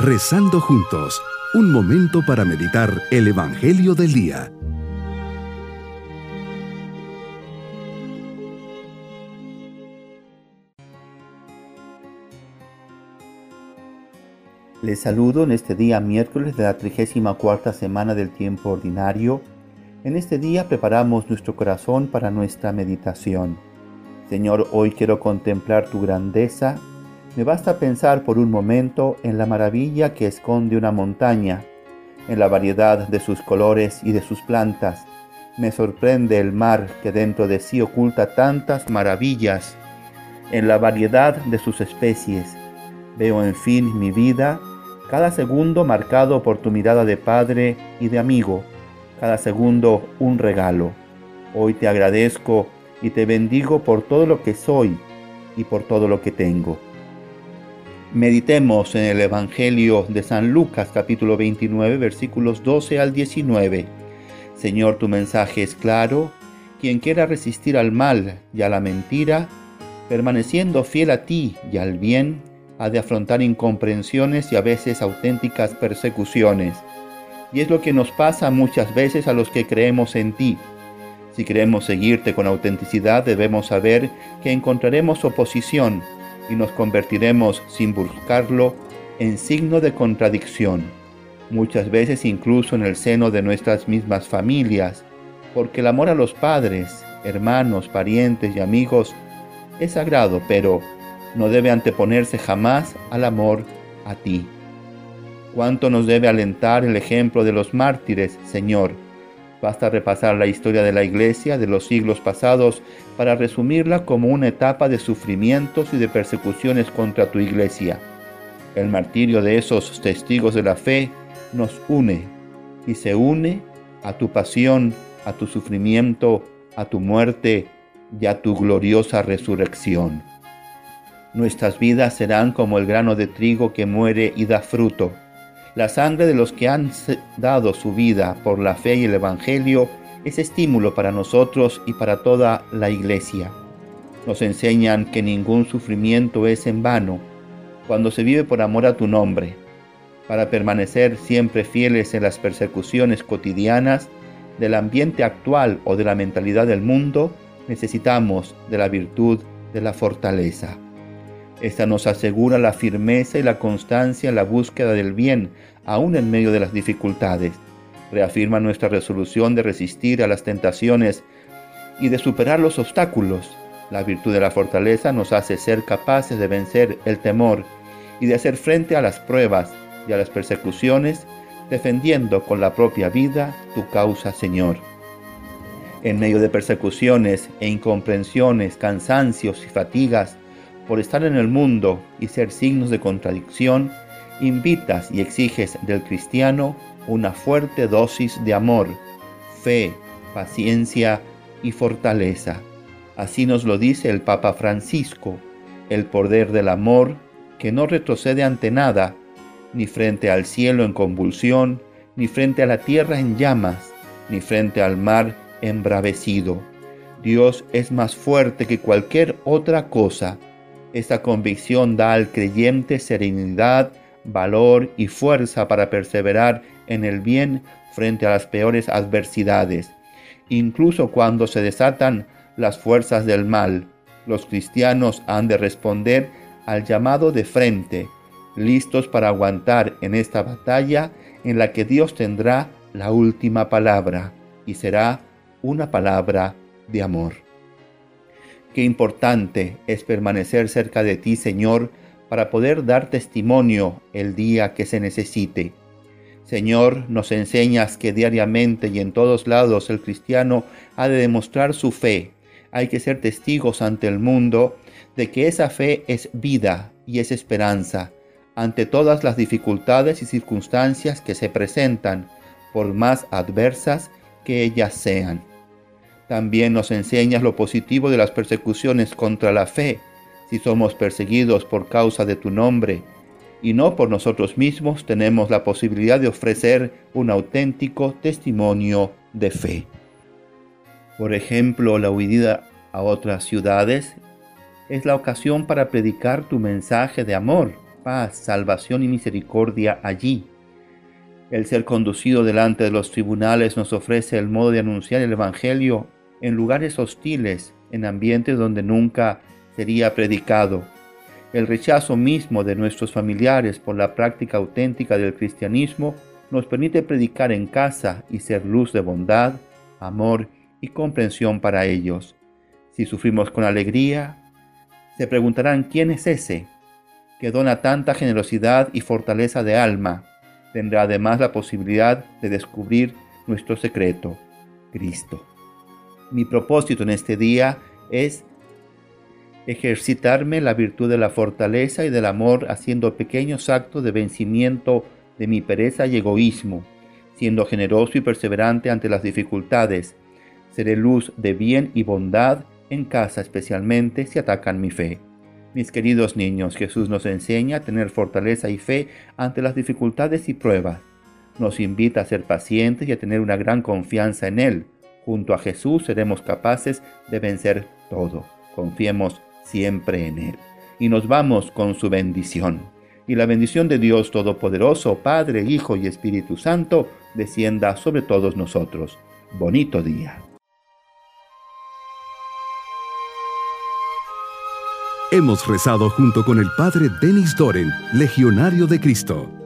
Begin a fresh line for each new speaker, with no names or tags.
Rezando juntos, un momento para meditar el Evangelio del Día.
Les saludo en este día miércoles de la 34 semana del tiempo ordinario. En este día preparamos nuestro corazón para nuestra meditación. Señor, hoy quiero contemplar tu grandeza. Me basta pensar por un momento en la maravilla que esconde una montaña, en la variedad de sus colores y de sus plantas. Me sorprende el mar que dentro de sí oculta tantas maravillas, en la variedad de sus especies. Veo en fin mi vida cada segundo marcado por tu mirada de padre y de amigo, cada segundo un regalo. Hoy te agradezco y te bendigo por todo lo que soy y por todo lo que tengo. Meditemos en el Evangelio de San Lucas capítulo 29 versículos 12 al 19. Señor, tu mensaje es claro. Quien quiera resistir al mal y a la mentira, permaneciendo fiel a ti y al bien, ha de afrontar incomprensiones y a veces auténticas persecuciones. Y es lo que nos pasa muchas veces a los que creemos en ti. Si queremos seguirte con autenticidad, debemos saber que encontraremos oposición y nos convertiremos sin buscarlo en signo de contradicción, muchas veces incluso en el seno de nuestras mismas familias, porque el amor a los padres, hermanos, parientes y amigos es sagrado, pero no debe anteponerse jamás al amor a ti. Cuánto nos debe alentar el ejemplo de los mártires, Señor. Basta repasar la historia de la Iglesia de los siglos pasados para resumirla como una etapa de sufrimientos y de persecuciones contra tu Iglesia. El martirio de esos testigos de la fe nos une y se une a tu pasión, a tu sufrimiento, a tu muerte y a tu gloriosa resurrección. Nuestras vidas serán como el grano de trigo que muere y da fruto. La sangre de los que han dado su vida por la fe y el Evangelio es estímulo para nosotros y para toda la iglesia. Nos enseñan que ningún sufrimiento es en vano cuando se vive por amor a tu nombre. Para permanecer siempre fieles en las persecuciones cotidianas del ambiente actual o de la mentalidad del mundo, necesitamos de la virtud de la fortaleza. Esta nos asegura la firmeza y la constancia en la búsqueda del bien, aún en medio de las dificultades. Reafirma nuestra resolución de resistir a las tentaciones y de superar los obstáculos. La virtud de la fortaleza nos hace ser capaces de vencer el temor y de hacer frente a las pruebas y a las persecuciones, defendiendo con la propia vida tu causa, Señor. En medio de persecuciones e incomprensiones, cansancios y fatigas, por estar en el mundo y ser signos de contradicción, invitas y exiges del cristiano una fuerte dosis de amor, fe, paciencia y fortaleza. Así nos lo dice el Papa Francisco, el poder del amor que no retrocede ante nada, ni frente al cielo en convulsión, ni frente a la tierra en llamas, ni frente al mar embravecido. Dios es más fuerte que cualquier otra cosa esta convicción da al creyente serenidad, valor y fuerza para perseverar en el bien frente a las peores adversidades. Incluso cuando se desatan las fuerzas del mal, los cristianos han de responder al llamado de frente, listos para aguantar en esta batalla en la que Dios tendrá la última palabra y será una palabra de amor. Qué importante es permanecer cerca de ti, Señor, para poder dar testimonio el día que se necesite. Señor, nos enseñas que diariamente y en todos lados el cristiano ha de demostrar su fe. Hay que ser testigos ante el mundo de que esa fe es vida y es esperanza ante todas las dificultades y circunstancias que se presentan, por más adversas que ellas sean. También nos enseñas lo positivo de las persecuciones contra la fe, si somos perseguidos por causa de tu nombre, y no por nosotros mismos, tenemos la posibilidad de ofrecer un auténtico testimonio de fe. Por ejemplo, la huida a otras ciudades es la ocasión para predicar tu mensaje de amor, paz, salvación y misericordia allí. El ser conducido delante de los tribunales nos ofrece el modo de anunciar el Evangelio en lugares hostiles, en ambientes donde nunca sería predicado. El rechazo mismo de nuestros familiares por la práctica auténtica del cristianismo nos permite predicar en casa y ser luz de bondad, amor y comprensión para ellos. Si sufrimos con alegría, se preguntarán quién es ese que dona tanta generosidad y fortaleza de alma. Tendrá además la posibilidad de descubrir nuestro secreto, Cristo. Mi propósito en este día es ejercitarme la virtud de la fortaleza y del amor haciendo pequeños actos de vencimiento de mi pereza y egoísmo, siendo generoso y perseverante ante las dificultades. Seré luz de bien y bondad en casa especialmente si atacan mi fe. Mis queridos niños, Jesús nos enseña a tener fortaleza y fe ante las dificultades y pruebas. Nos invita a ser pacientes y a tener una gran confianza en Él. Junto a Jesús seremos capaces de vencer todo. Confiemos siempre en Él. Y nos vamos con su bendición. Y la bendición de Dios Todopoderoso, Padre, Hijo y Espíritu Santo, descienda sobre todos nosotros. Bonito día.
Hemos rezado junto con el Padre Denis Doren, Legionario de Cristo.